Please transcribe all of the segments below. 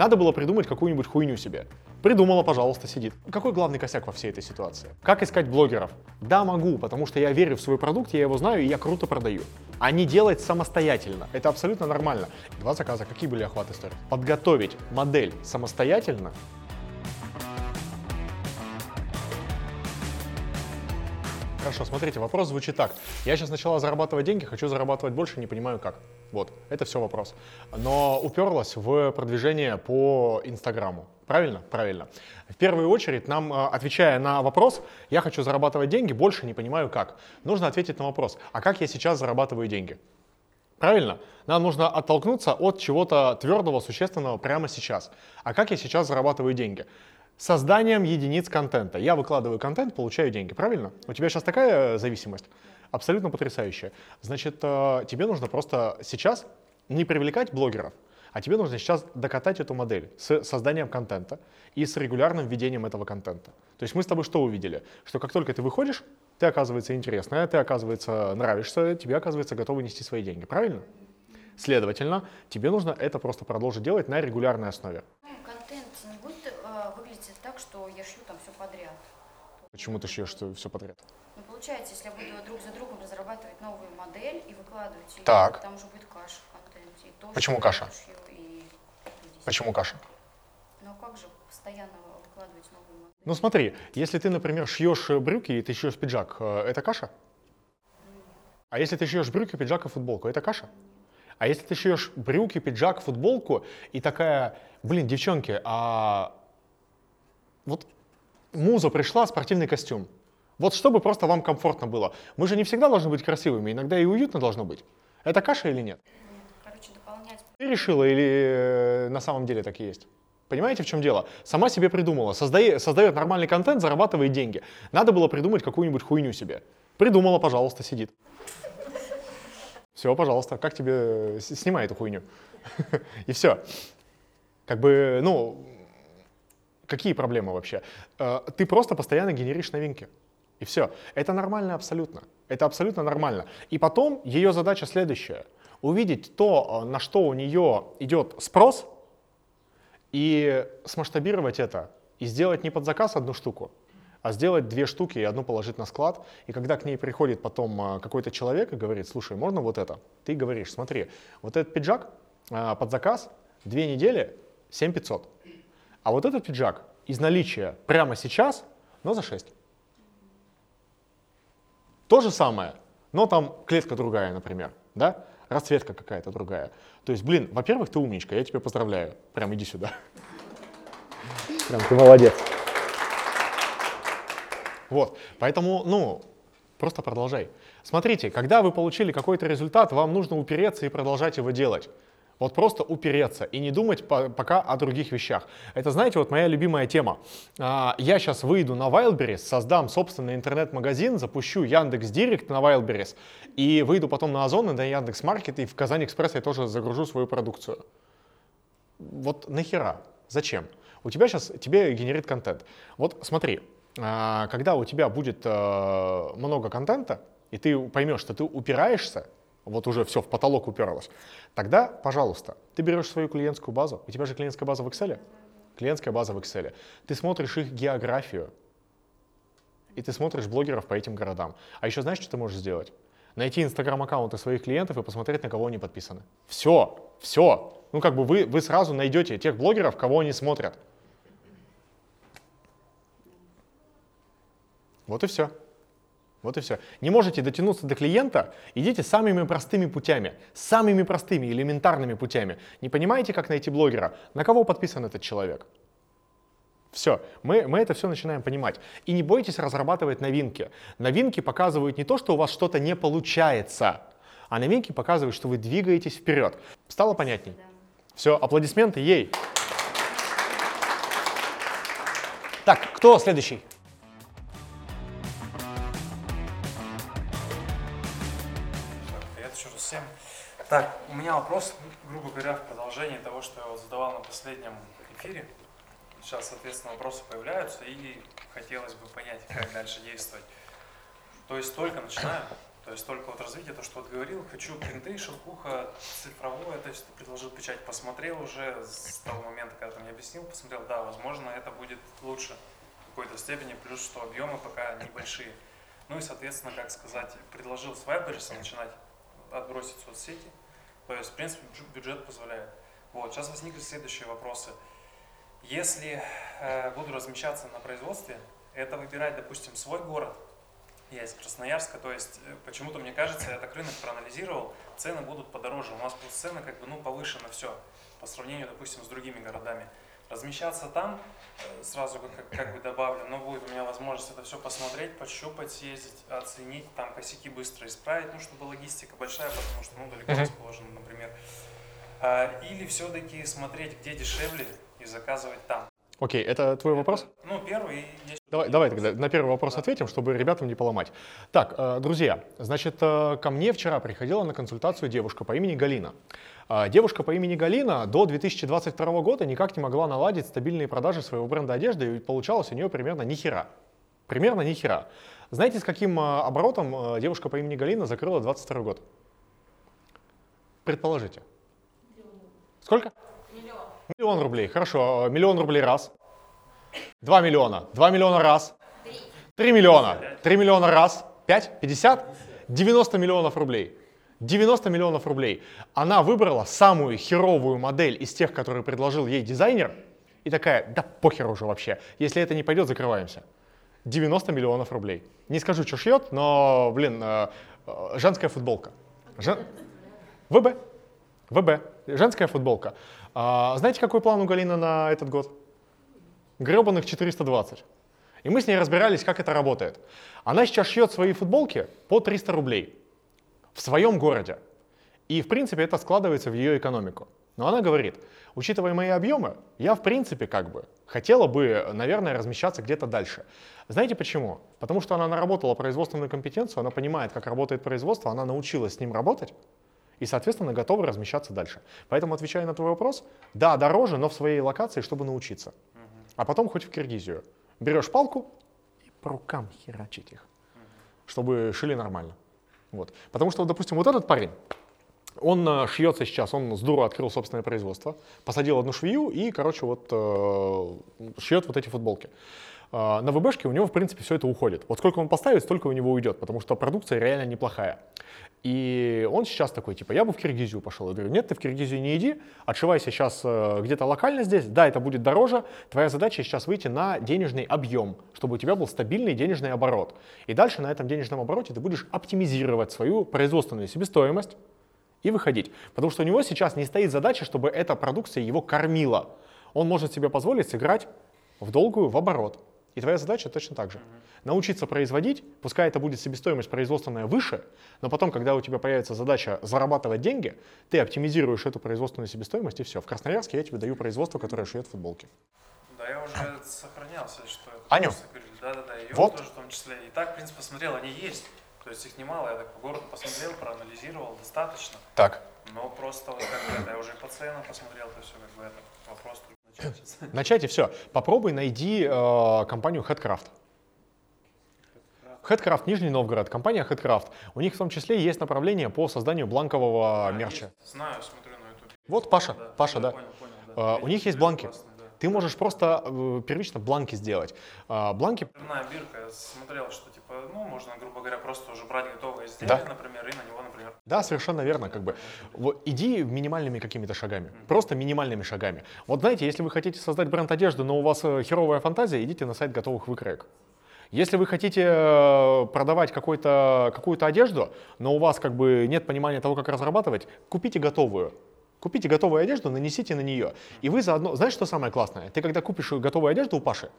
Надо было придумать какую-нибудь хуйню себе. Придумала, пожалуйста, сидит. Какой главный косяк во всей этой ситуации? Как искать блогеров? Да, могу, потому что я верю в свой продукт, я его знаю и я круто продаю. А не делать самостоятельно. Это абсолютно нормально. Два заказа. Какие были охваты истории? Подготовить модель самостоятельно Хорошо, смотрите, вопрос звучит так. Я сейчас начала зарабатывать деньги, хочу зарабатывать больше, не понимаю как. Вот, это все вопрос. Но уперлась в продвижение по Инстаграму. Правильно? Правильно. В первую очередь, нам, э, отвечая на вопрос, я хочу зарабатывать деньги, больше не понимаю как. Нужно ответить на вопрос, а как я сейчас зарабатываю деньги? Правильно? Нам нужно оттолкнуться от чего-то твердого, существенного прямо сейчас. А как я сейчас зарабатываю деньги? Созданием единиц контента. Я выкладываю контент, получаю деньги, правильно? У тебя сейчас такая зависимость? Абсолютно потрясающая. Значит, э, тебе нужно просто сейчас не привлекать блогеров, а тебе нужно сейчас докатать эту модель с созданием контента и с регулярным введением этого контента. То есть мы с тобой что увидели? Что как только ты выходишь, ты оказывается интересная, ты оказывается нравишься, тебе оказывается готовы нести свои деньги, правильно? Следовательно, тебе нужно это просто продолжить делать на регулярной основе. Контент не будет выглядит так, что я шью там все подряд. Почему ты шьешь все подряд? Ну, получается, если я буду друг за другом разрабатывать новую модель и выкладывать ее, так. там уже будет каша в контенте. И то, Почему каша? Шью, и... Почему каша? Ну, как же постоянно выкладывать новую модель? Ну, смотри, если ты, например, шьешь брюки и ты шьешь пиджак, э, это каша? А если ты шьешь брюки, пиджак и футболку, это каша? А если ты шьешь брюки, пиджак, футболку и такая, блин, девчонки, а вот муза пришла, спортивный костюм. Вот чтобы просто вам комфортно было. Мы же не всегда должны быть красивыми, иногда и уютно должно быть. Это каша или нет? Короче, дополнять. Ты решила или э, на самом деле так и есть? Понимаете, в чем дело? Сама себе придумала, создает, создает нормальный контент, зарабатывает деньги. Надо было придумать какую-нибудь хуйню себе. Придумала, пожалуйста, сидит. Все, пожалуйста, как тебе э, снимай эту хуйню? И все. Как бы, ну, Какие проблемы вообще? Э, ты просто постоянно генеришь новинки. И все. Это нормально абсолютно. Это абсолютно нормально. И потом ее задача следующая. Увидеть то, э, на что у нее идет спрос, и смасштабировать это. И сделать не под заказ одну штуку, а сделать две штуки и одну положить на склад. И когда к ней приходит потом э, какой-то человек и говорит, слушай, можно вот это? Ты говоришь, смотри, вот этот пиджак под заказ, две недели, 7500. А вот этот пиджак из наличия прямо сейчас, но за 6. То же самое, но там клетка другая, например, да? Расцветка какая-то другая. То есть, блин, во-первых, ты умничка, я тебя поздравляю. Прям иди сюда. Прям ты молодец. Вот, поэтому, ну, просто продолжай. Смотрите, когда вы получили какой-то результат, вам нужно упереться и продолжать его делать. Вот просто упереться и не думать по пока о других вещах. Это, знаете, вот моя любимая тема. А, я сейчас выйду на Wildberries, создам собственный интернет-магазин, запущу Яндекс Директ на Wildberries и выйду потом на Озон и на Яндекс Маркет и в Казань Экспресс я тоже загружу свою продукцию. Вот нахера? Зачем? У тебя сейчас, тебе генерит контент. Вот смотри, а, когда у тебя будет э, много контента, и ты поймешь, что ты упираешься, вот уже все, в потолок уперлось, тогда, пожалуйста, ты берешь свою клиентскую базу, у тебя же клиентская база в Excel, клиентская база в Excel, ты смотришь их географию, и ты смотришь блогеров по этим городам. А еще знаешь, что ты можешь сделать? Найти инстаграм-аккаунты своих клиентов и посмотреть, на кого они подписаны. Все, все. Ну, как бы вы, вы сразу найдете тех блогеров, кого они смотрят. Вот и все. Вот и все. Не можете дотянуться до клиента, идите самыми простыми путями, самыми простыми, элементарными путями. Не понимаете, как найти блогера? На кого подписан этот человек? Все, мы, мы это все начинаем понимать. И не бойтесь разрабатывать новинки. Новинки показывают не то, что у вас что-то не получается, а новинки показывают, что вы двигаетесь вперед. Стало понятней? Да. Все, аплодисменты ей. Так, кто следующий? Так, у меня вопрос, грубо говоря, в продолжении того, что я вот задавал на последнем эфире. Сейчас, соответственно, вопросы появляются, и хотелось бы понять, как дальше действовать. То есть только начинаю, то есть только вот развитие, то, что вот говорил, хочу принты, шелкуха, цифровое, то есть предложил печать, посмотрел уже с того момента, когда ты объяснил, посмотрел, да, возможно, это будет лучше в какой-то степени, плюс что объемы пока небольшие. Ну и, соответственно, как сказать, предложил с Вайберса начинать отбросить соцсети. То есть, в принципе, бюджет позволяет. Вот, сейчас возникли следующие вопросы. Если э, буду размещаться на производстве, это выбирать, допустим, свой город, я из Красноярска, то есть э, почему-то мне кажется, я так рынок проанализировал, цены будут подороже. У нас просто цены как бы ну повышено все по сравнению, допустим, с другими городами. Размещаться там, э, сразу как, как бы добавлю, но будет у меня возможность это все посмотреть, пощупать, съездить, оценить, там косяки быстро исправить, ну, чтобы логистика большая, потому что, ну, далеко расположено, например. А, или все-таки смотреть, где дешевле и заказывать там. Окей, это твой вопрос? Ну, первый. Давай, давай тогда на первый вопрос ответим, чтобы ребятам не поломать. Так, э, друзья, значит, э, ко мне вчера приходила на консультацию девушка по имени Галина. Э, девушка по имени Галина до 2022 года никак не могла наладить стабильные продажи своего бренда одежды, и получалось у нее примерно ни хера. Примерно ни хера. Знаете, с каким оборотом девушка по имени Галина закрыла 22 год? Предположите. Сколько? Миллион рублей, хорошо. Миллион рублей раз. Два миллиона. Два миллиона раз. Три миллиона. Три миллиона раз. Пять? Пятьдесят? Девяносто миллионов рублей. 90 миллионов рублей. Она выбрала самую херовую модель из тех, которые предложил ей дизайнер, и такая, да похер уже вообще, если это не пойдет, закрываемся. 90 миллионов рублей. Не скажу, что шьет, но, блин, э, э, женская футболка. Жен... ВБ. ВБ. Женская футболка. А, знаете, какой план у Галины на этот год? Гребаных 420. И мы с ней разбирались, как это работает. Она сейчас шьет свои футболки по 300 рублей в своем городе. И, в принципе, это складывается в ее экономику. Но она говорит, учитывая мои объемы, я, в принципе, как бы хотела бы, наверное, размещаться где-то дальше. Знаете почему? Потому что она наработала производственную компетенцию, она понимает, как работает производство, она научилась с ним работать, и, соответственно, готовы размещаться дальше. Поэтому, отвечая на твой вопрос, да, дороже, но в своей локации, чтобы научиться. А потом хоть в Киргизию. Берешь палку и по рукам херачить их, чтобы шили нормально. Вот. Потому что, допустим, вот этот парень, он э, шьется сейчас, он с дуру открыл собственное производство, посадил одну швею и, короче, вот э, шьет вот эти футболки. Э, на ВБшке у него, в принципе, все это уходит. Вот сколько он поставит, столько у него уйдет, потому что продукция реально неплохая. И он сейчас такой, типа, я бы в Киргизию пошел. Я говорю, нет, ты в Киргизию не иди, отшивайся сейчас э, где-то локально здесь. Да, это будет дороже. Твоя задача сейчас выйти на денежный объем, чтобы у тебя был стабильный денежный оборот. И дальше на этом денежном обороте ты будешь оптимизировать свою производственную себестоимость и выходить. Потому что у него сейчас не стоит задача, чтобы эта продукция его кормила. Он может себе позволить сыграть в долгую, в оборот. И твоя задача точно так же. Mm-hmm. Научиться производить, пускай это будет себестоимость производственная выше, но потом, когда у тебя появится задача зарабатывать деньги, ты оптимизируешь эту производственную себестоимость и все. В Красноярске я тебе даю производство, которое шьет футболки. Да, я уже сохранялся, что это. Аню? Да-да-да, и вот. тоже в том числе. И так, в принципе, посмотрел, они есть. То есть их немало, я так по городу посмотрел, проанализировал, достаточно. Так. Но просто вот как это, я уже по ценам посмотрел, то все как бы это вопрос начать. И все. Попробуй найди э, компанию Headcraft. Headcraft Нижний Новгород, компания Headcraft. У них в том числе есть направление по созданию бланкового а, мерча. Есть. Знаю, смотрю на YouTube. Вот Паша, да, Паша, да. Понял, понял, да. Uh, у них есть бланки. Классный, да. Ты можешь просто э, первично бланки сделать. Э, бланки... Бирка, я смотрел, что типа, ну, можно, грубо говоря, просто уже брать готовое изделие, Да. например, и на него, например. Да, совершенно верно. Как бы. Вот, иди минимальными какими-то шагами. Просто минимальными шагами. Вот знаете, если вы хотите создать бренд одежды, но у вас э, херовая фантазия, идите на сайт готовых выкроек. Если вы хотите э, продавать какой-то, какую-то одежду, но у вас как бы нет понимания того, как разрабатывать, купите готовую. Купите готовую одежду, нанесите на нее. И вы заодно... Знаешь, что самое классное? Ты когда купишь готовую одежду у Паши,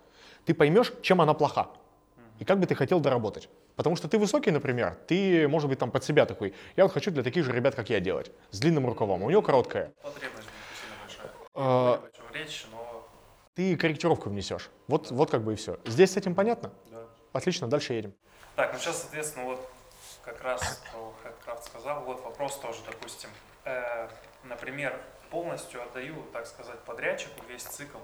ты поймешь, чем она плоха. И как бы ты хотел доработать. Потому что ты высокий, например, ты, может быть, там под себя такой. Я вот хочу для таких же ребят, как я, делать. С длинным рукавом. У него. Потребность большая. А, речь, но Ты корректировку внесешь. Вот, вот как бы и все. Здесь с этим понятно? да. Отлично, дальше едем. Так, ну сейчас, соответственно, вот как раз про Headcraft сказал, вот вопрос тоже, допустим, э, например, полностью отдаю, так сказать, подрядчику весь цикл.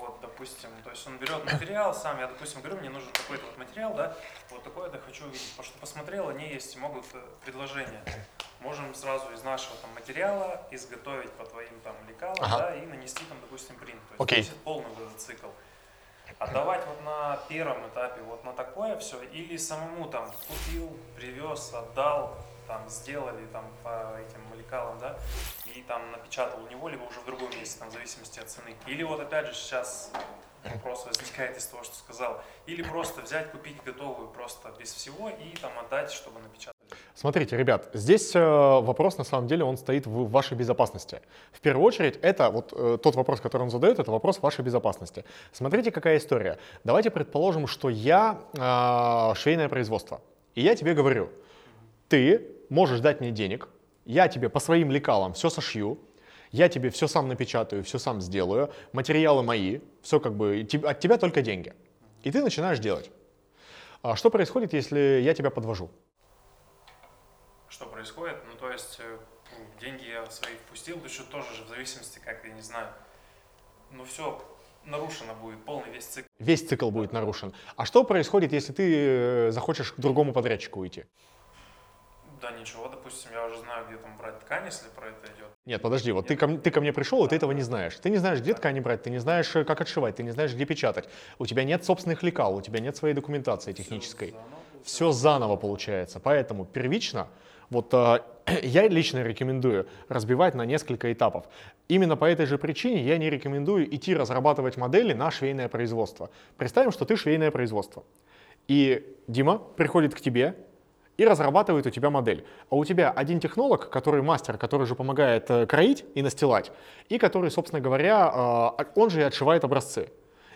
Вот, допустим, то есть он берет материал сам, я, допустим, говорю, мне нужен такой-то вот материал, да, вот такой это хочу увидеть, потому что посмотрел, они есть, могут э, предложения. можем сразу из нашего там материала изготовить по твоим там лекалам, Ага. да, и нанести там, допустим, принт. То есть Окей. полный вот этот цикл. Отдавать вот на первом этапе вот на такое все, или самому там купил, привез, отдал, там сделали там по этим лекалам, да, и там напечатал у него, либо уже в другом месте, там в зависимости от цены. Или вот опять же сейчас вопрос возникает из того, что сказал. Или просто взять, купить готовую просто без всего и там отдать, чтобы напечатать. Смотрите, ребят, здесь э, вопрос на самом деле он стоит в вашей безопасности. В первую очередь, это вот э, тот вопрос, который он задает, это вопрос вашей безопасности. Смотрите, какая история. Давайте предположим, что я э, швейное производство, и я тебе говорю, ты можешь дать мне денег, я тебе по своим лекалам все сошью, я тебе все сам напечатаю, все сам сделаю, материалы мои, все как бы, от тебя только деньги. И ты начинаешь делать. А что происходит, если я тебя подвожу? Что происходит? Ну, то есть, э, деньги я свои впустил, что тоже же в зависимости, как я не знаю. Ну, все нарушено будет, полный весь цикл. Весь цикл будет нарушен. А что происходит, если ты э, захочешь к другому подрядчику уйти? Да ничего, допустим, я уже знаю, где там брать ткань, если про это идет. Нет, подожди, вот ты ко, ты ко мне пришел, и ты этого не знаешь. Ты не знаешь, где ткани брать, ты не знаешь, э, как отшивать, ты не знаешь, где печатать. У тебя нет собственных лекал, у тебя нет своей документации технической. Все заново получается. Поэтому первично, вот э, я лично рекомендую разбивать на несколько этапов. Именно по этой же причине я не рекомендую идти разрабатывать модели на швейное производство. Представим, что ты швейное производство. И Дима приходит к тебе и разрабатывает у тебя модель. А у тебя один технолог, который мастер, который же помогает э, кроить и настилать, и который, собственно говоря, э, он же и отшивает образцы.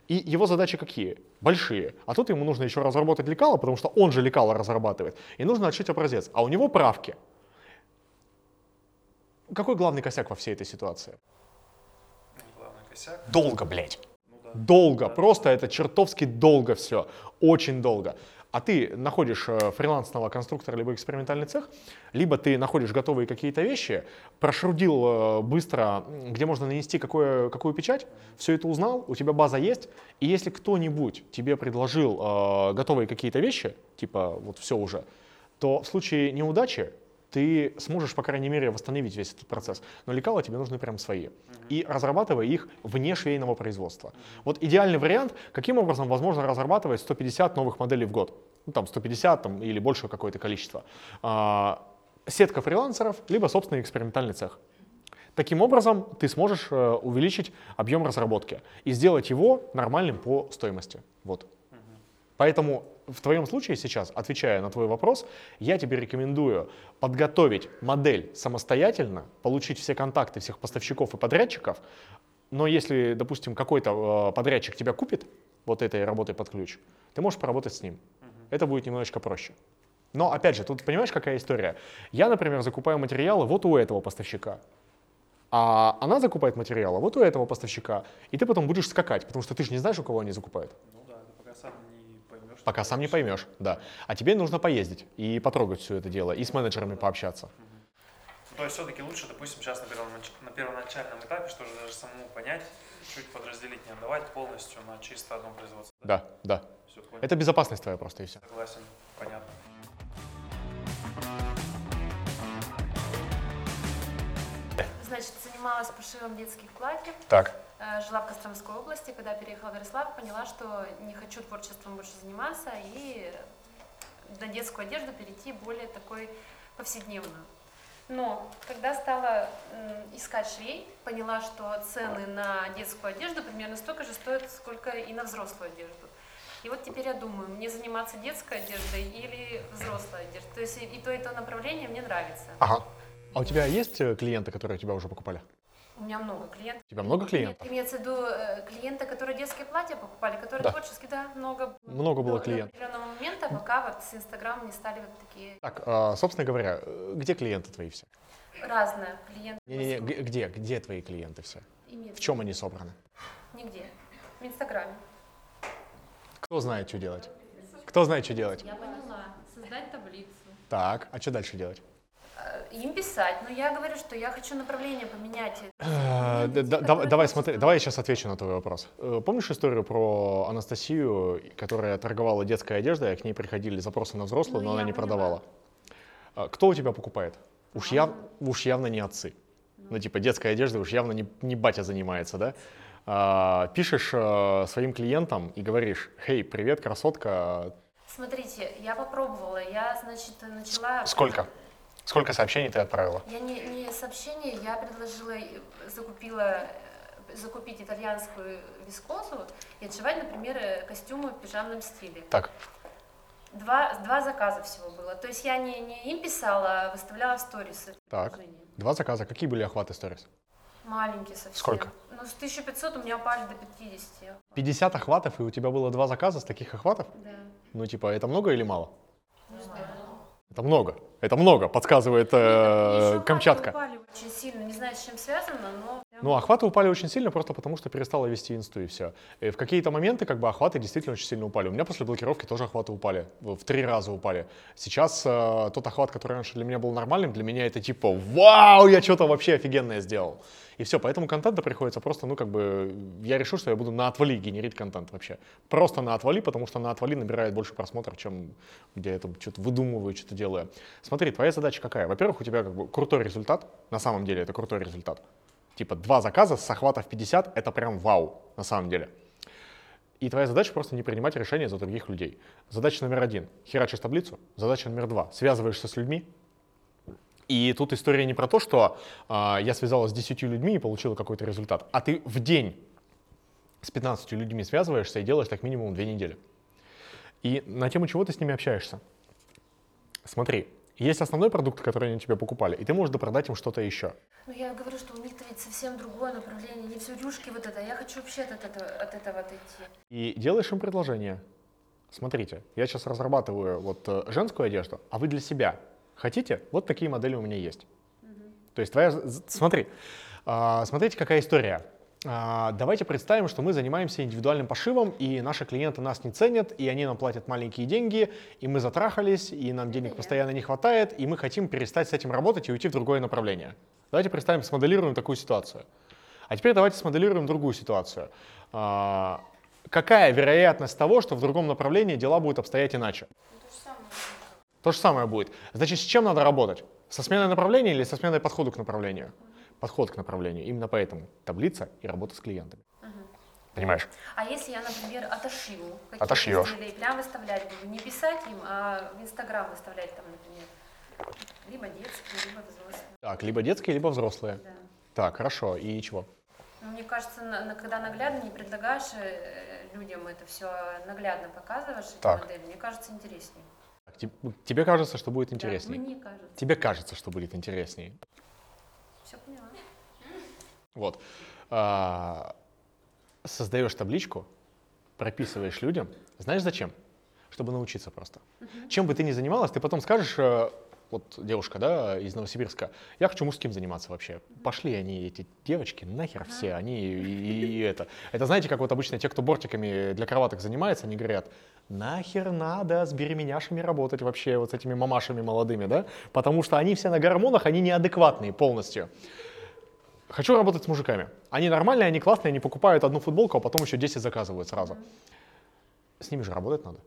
И его задачи какие? Большие. А тут ему нужно еще разработать лекало, потому что он же лекало разрабатывает. И нужно отшить образец. А у него правки. Какой главный косяк во всей этой ситуации? Главный косяк. Долго, блядь. Ну да. Долго, Да. просто это чертовски долго все, очень долго. А ты находишь э, фрилансного конструктора либо экспериментальный цех, либо ты находишь готовые какие-то вещи, прошрудил э, быстро, где можно нанести какое, какую печать, все это узнал, у тебя база есть, и если кто-нибудь тебе предложил э, готовые какие-то вещи, типа вот все уже, то в случае неудачи ты сможешь, по крайней мере, восстановить весь этот процесс. Но лекала тебе нужны прям свои. И разрабатывай их вне швейного производства. Вот идеальный вариант, каким образом возможно разрабатывать 150 новых моделей в год. Ну, там 150 там, или больше какое-то количество. А, сетка фрилансеров, либо собственный экспериментальный цех. Таким образом, ты сможешь э, увеличить объем разработки и сделать его нормальным по стоимости. Вот. Поэтому в твоем случае сейчас, отвечая на твой вопрос, я тебе рекомендую подготовить модель самостоятельно, получить все контакты всех поставщиков и подрядчиков, но если, допустим, какой-то э, подрядчик тебя купит вот этой работой под ключ, ты можешь поработать с ним. Это будет немножечко проще. Но опять же, тут понимаешь, какая история? Я, например, закупаю материалы вот у этого поставщика, а она закупает материалы вот у этого поставщика, и ты потом будешь скакать, потому что ты же не знаешь, у кого они закупают. Ну да, ты пока сам не поймешь. Пока сам не поймешь, да. А тебе нужно поездить и потрогать все это дело, и с менеджерами пообщаться. То есть все-таки лучше, допустим, сейчас на, первонач- на первоначальном этапе, что же даже самому понять, чуть подразделить, не отдавать полностью на чисто одно производство. Да, да. Понял. Это безопасность твоя просто и все. Согласен, понятно. Значит, занималась пошивом детских платьев, Так. э, жила в Костромской области. Когда переехала в Ярославль, поняла, что не хочу творчеством больше заниматься и на детскую одежду перейти более такой повседневную. Но когда стала искать швей, поняла, что цены на детскую одежду примерно столько же стоят, сколько и на взрослую одежду. И вот теперь я думаю, мне заниматься детской одеждой или взрослой одеждой. То есть и то, и то направление мне нравится. Ага. А у тебя есть э, клиенты, которые у тебя уже покупали? У меня много клиентов. У тебя много клиентов? Нет, имеется в виду э, клиенты, которые детские платья покупали, которые Да. творческие, да, много. Много было До- клиентов. До определенного момента, пока вот с Инстаграм не стали вот такие Так, а, собственно говоря, э, где клиенты твои все? разные клиенты. Не-не-не, г- где, где твои клиенты все? Имеется В чем они собраны? Нигде. В Инстаграме. Кто знает, что делать? Кто знает, что делать? Я поняла. Создать таблицу. Так, а что дальше делать? Э, Им писать, но я говорю, что я хочу направление поменять. Э, Давай, смотри, давай я сейчас отвечу на твой вопрос. Э, Помнишь историю про Анастасию, которая торговала детской одеждой, а к ней приходили запросы на взрослую, Ну, но она я не продавала? А Кто у тебя покупает? Уж, яв, уж явно не отцы. Ну, типа, детская одежда уж явно не, не батя занимается, да? А, пишешь а, своим клиентам и говоришь, «Хей, привет, красотка». Смотрите, я попробовала, я, значит, начала... Сколько? Сколько сообщений ты отправила? Я не, не сообщение, я предложила, э, закупила, э, закупить итальянскую вискозу и отшивать, например, э, костюмы в пижамном стиле. Так, Два, два заказа всего было. То есть я не, не им писала, а выставляла в сторис. это Так. два заказа. Какие были охваты сторис? Маленькие совсем. Сколько? Ну, с 1500 у меня упали до 50. 50 охватов, и у тебя было два заказа с таких охватов? Да. Ну, типа, это много или мало? Не знаю. Это много. Это много, подсказывает э, Еще Камчатка. упали очень сильно. Не знаю, с чем связано, но... Ну, охваты упали очень сильно просто потому, что перестала вести инсту и все. И в какие-то моменты как бы охваты действительно очень сильно упали. У меня после блокировки тоже охваты упали, в три раза упали. Сейчас э, тот охват, который раньше для меня был нормальным, для меня это типа «Вау, я что-то вообще офигенное сделал!» И все, поэтому контента приходится просто, ну как бы, я решил, что я буду на отвали генерить контент вообще. Просто на отвали, потому что на отвали набирает больше просмотров, чем где я там что-то выдумываю, что-то делаю. Смотри, твоя задача какая? Во-первых, у тебя как бы крутой результат, на самом деле это крутой результат. Типа два заказа с охватов 50 это прям вау, на самом деле. И твоя задача просто не принимать решения за других людей. Задача номер один — херачишь таблицу. Задача номер два — связываешься с людьми. И тут история не про то, что а, я связалась с 10 людьми и получила какой-то результат, а ты в день с 15 людьми связываешься и делаешь так минимум две недели. И на тему чего ты с ними общаешься? Смотри, есть основной продукт, который они тебе покупали, и ты можешь допродать им что-то еще. Ну, я говорю, что у них-то ведь совсем другое направление, не все рюшки вот это. Я хочу вообще от этого, от этого отойти. И делаешь им предложение. Смотрите, я сейчас разрабатываю вот э, женскую одежду, а вы для себя хотите? Вот такие модели у меня есть. То есть твоя... Смотри, а, смотрите, какая история. А, Давайте представим, что мы занимаемся индивидуальным пошивом, и наши клиенты нас не ценят, и они нам платят маленькие деньги, и мы затрахались, и нам денег постоянно не хватает, и мы хотим перестать с этим работать и уйти в другое направление. Давайте представим, смоделируем такую ситуацию. А теперь давайте смоделируем другую ситуацию. А, Какая вероятность того, что в другом направлении дела будут обстоять иначе? То же самое будет. Значит, с чем надо работать? Со сменой направления или со сменой подхода к направлению? Подход к направлению. Именно поэтому таблица и работа с клиентами. Понимаешь? А если я, например, отошью какие-то Отошьешь. изделия и прям выставлять буду, не писать им, а в Инстаграм выставлять там, например, либо детские, либо взрослые. Так, либо детские, либо взрослые. Да. Так, хорошо. И чего? Ну, Мне кажется, на- на- когда наглядно не предлагаешь э, людям это все наглядно показываешь, эти Так. модели, мне кажется, интереснее. Тебе кажется, что будет Да, интереснее? мне кажется. Тебе кажется, что будет интереснее. Все поняла. Вот. А, Создаешь табличку, прописываешь людям. Знаешь зачем? Чтобы научиться просто. Чем бы ты ни занималась, ты потом скажешь, э, вот девушка, да, из Новосибирска, я хочу мужским заниматься вообще. Пошли они, эти девочки, нахер все, они и, и- это. Это знаете, как вот обычно те, кто бортиками для кроваток занимается, они говорят, нахер надо с беременяшами работать вообще, вот с этими мамашами молодыми, да, потому что они все на гормонах, они неадекватные полностью. Хочу работать с мужиками. Они нормальные, они классные, они покупают одну футболку, а потом еще 10 заказывают сразу. С ними же работать надо.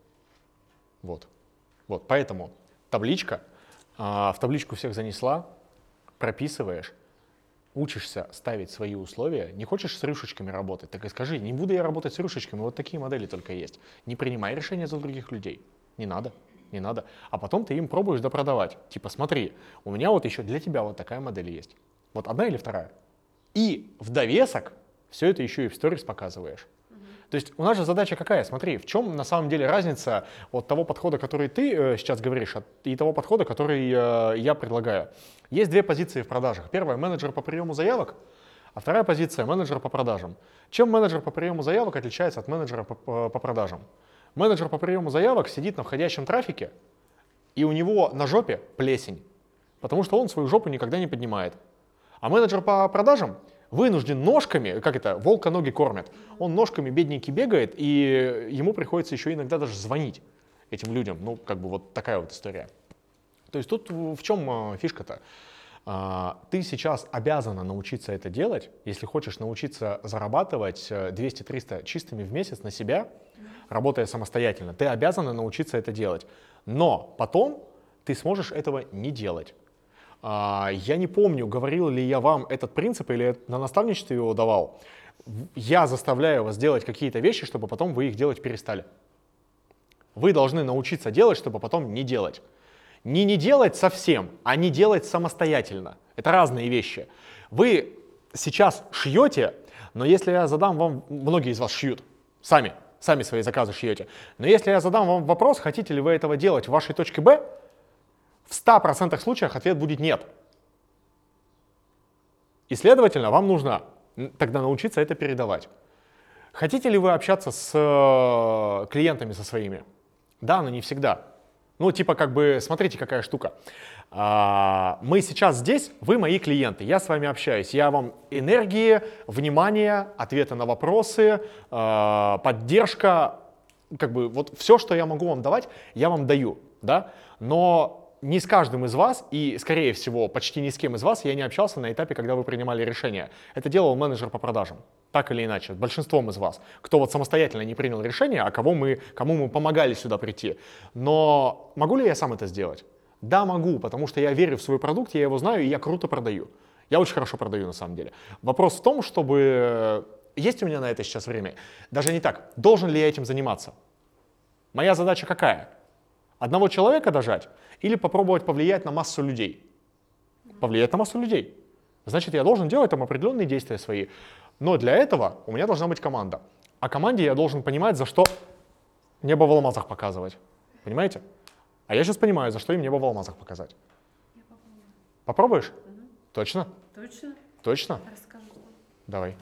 Вот. Вот, поэтому табличка, а, в табличку всех занесла, прописываешь, учишься ставить свои условия. Не хочешь с рюшечками работать, так и скажи, не буду я работать с рюшечками, вот такие модели только есть. Не принимай решения за других людей. Не надо, не надо. А потом ты им пробуешь допродавать. Типа, смотри, у меня вот еще для тебя вот такая модель есть. Вот одна или вторая. И в довесок все это еще и в сторис показываешь. То есть у нас же задача какая? Смотри, в чем на самом деле разница от того подхода, который ты э, сейчас говоришь, и того подхода, который э, я предлагаю. Есть две позиции в продажах. Первая — менеджер по приему заявок, а вторая позиция — менеджер по продажам. Чем менеджер по приему заявок отличается от менеджера по, по- по продажам? Менеджер по приему заявок сидит на входящем трафике, и у него на жопе плесень, потому что он свою жопу никогда не поднимает. А менеджер по продажам вынужден ножками, как это, волка ноги кормят, он ножками бедненький бегает, и ему приходится еще иногда даже звонить этим людям. Ну, как бы вот такая вот история. То есть тут в чем э, фишка-то? А, Ты сейчас обязана научиться это делать, если хочешь научиться зарабатывать э, 200-300 чистыми в месяц на себя, работая самостоятельно. Ты обязана научиться это делать. Но потом ты сможешь этого не делать. А, Я не помню, говорил ли я вам этот принцип или на наставничестве его давал. Я заставляю вас делать какие-то вещи, чтобы потом вы их делать перестали. Вы должны научиться делать, чтобы потом не делать. Не не делать совсем, а не делать самостоятельно. Это разные вещи. Вы сейчас шьете, но если я задам вам, многие из вас шьют, сами, сами свои заказы шьете, но если я задам вам вопрос, хотите ли вы этого делать в вашей точке Б, в 100% случаях ответ будет нет. И, следовательно, вам нужно тогда научиться это передавать. Хотите ли вы общаться с э, клиентами со своими? Да, но не всегда. Ну, типа, как бы, смотрите, какая штука. А, Мы сейчас здесь, вы мои клиенты, я с вами общаюсь, я вам энергии, внимание, ответы на вопросы, а, поддержка, как бы вот все, что я могу вам давать, я вам даю, да, но не с каждым из вас и, скорее всего, почти ни с кем из вас я не общался на этапе, когда вы принимали решение. Это делал менеджер по продажам, так или иначе, большинством из вас, кто вот самостоятельно не принял решение, а кого мы, кому мы помогали сюда прийти. Но могу ли я сам это сделать? Да, могу, потому что я верю в свой продукт, я его знаю, и я круто продаю. Я очень хорошо продаю на самом деле. Вопрос в том, чтобы... Есть у меня на это сейчас время? Даже не так. Должен ли я этим заниматься? Моя задача какая? Одного человека дожать или попробовать повлиять на массу людей? Повлиять на массу людей. Значит, я должен делать там определенные действия свои. Но для этого у меня должна быть команда. А команде я должен понимать, за что небо в алмазах показывать. Понимаете? А я сейчас понимаю, за что им небо в алмазах показать. Попробуешь? Точно? Точно? Точно? Расскажу. Давай.